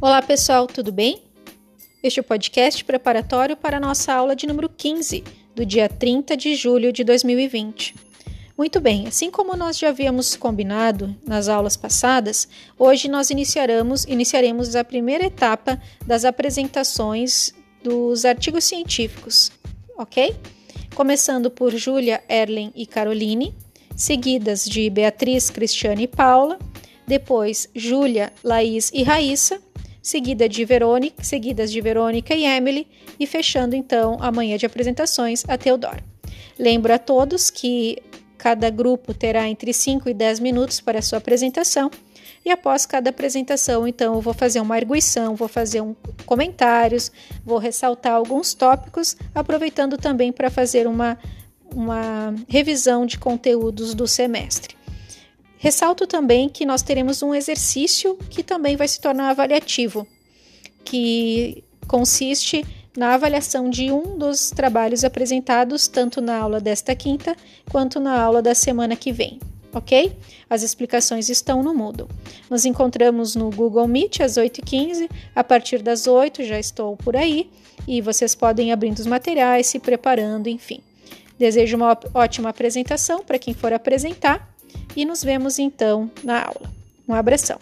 Olá pessoal, tudo bem? Este é o podcast preparatório para a nossa aula de número 15, do dia 30 de julho de 2020. Muito bem, assim como nós já havíamos combinado nas aulas passadas, hoje nós iniciaremos, iniciaremos a primeira etapa das apresentações dos artigos científicos, ok? Começando por Júlia, Erlen e Caroline, seguidas de Beatriz, Cristiane e Paula, depois Júlia, Laís e Raíssa, seguida de Verônica, seguidas de Verônica e Emily, e fechando então a manhã de apresentações a Teodora. Lembro a todos que cada grupo terá entre 5 e 10 minutos para sua apresentação. E após cada apresentação, então, eu vou fazer uma arguição, vou fazer um comentários, vou ressaltar alguns tópicos, aproveitando também para fazer uma, uma revisão de conteúdos do semestre. Ressalto também que nós teremos um exercício que também vai se tornar avaliativo, que consiste na avaliação de um dos trabalhos apresentados tanto na aula desta quinta quanto na aula da semana que vem, ok? As explicações estão no Moodle. Nos encontramos no Google Meet às 8h15, a partir das 8 já estou por aí e vocês podem abrindo os materiais, se preparando, enfim. Desejo uma ótima apresentação para quem for apresentar e nos vemos então na aula. Um abração!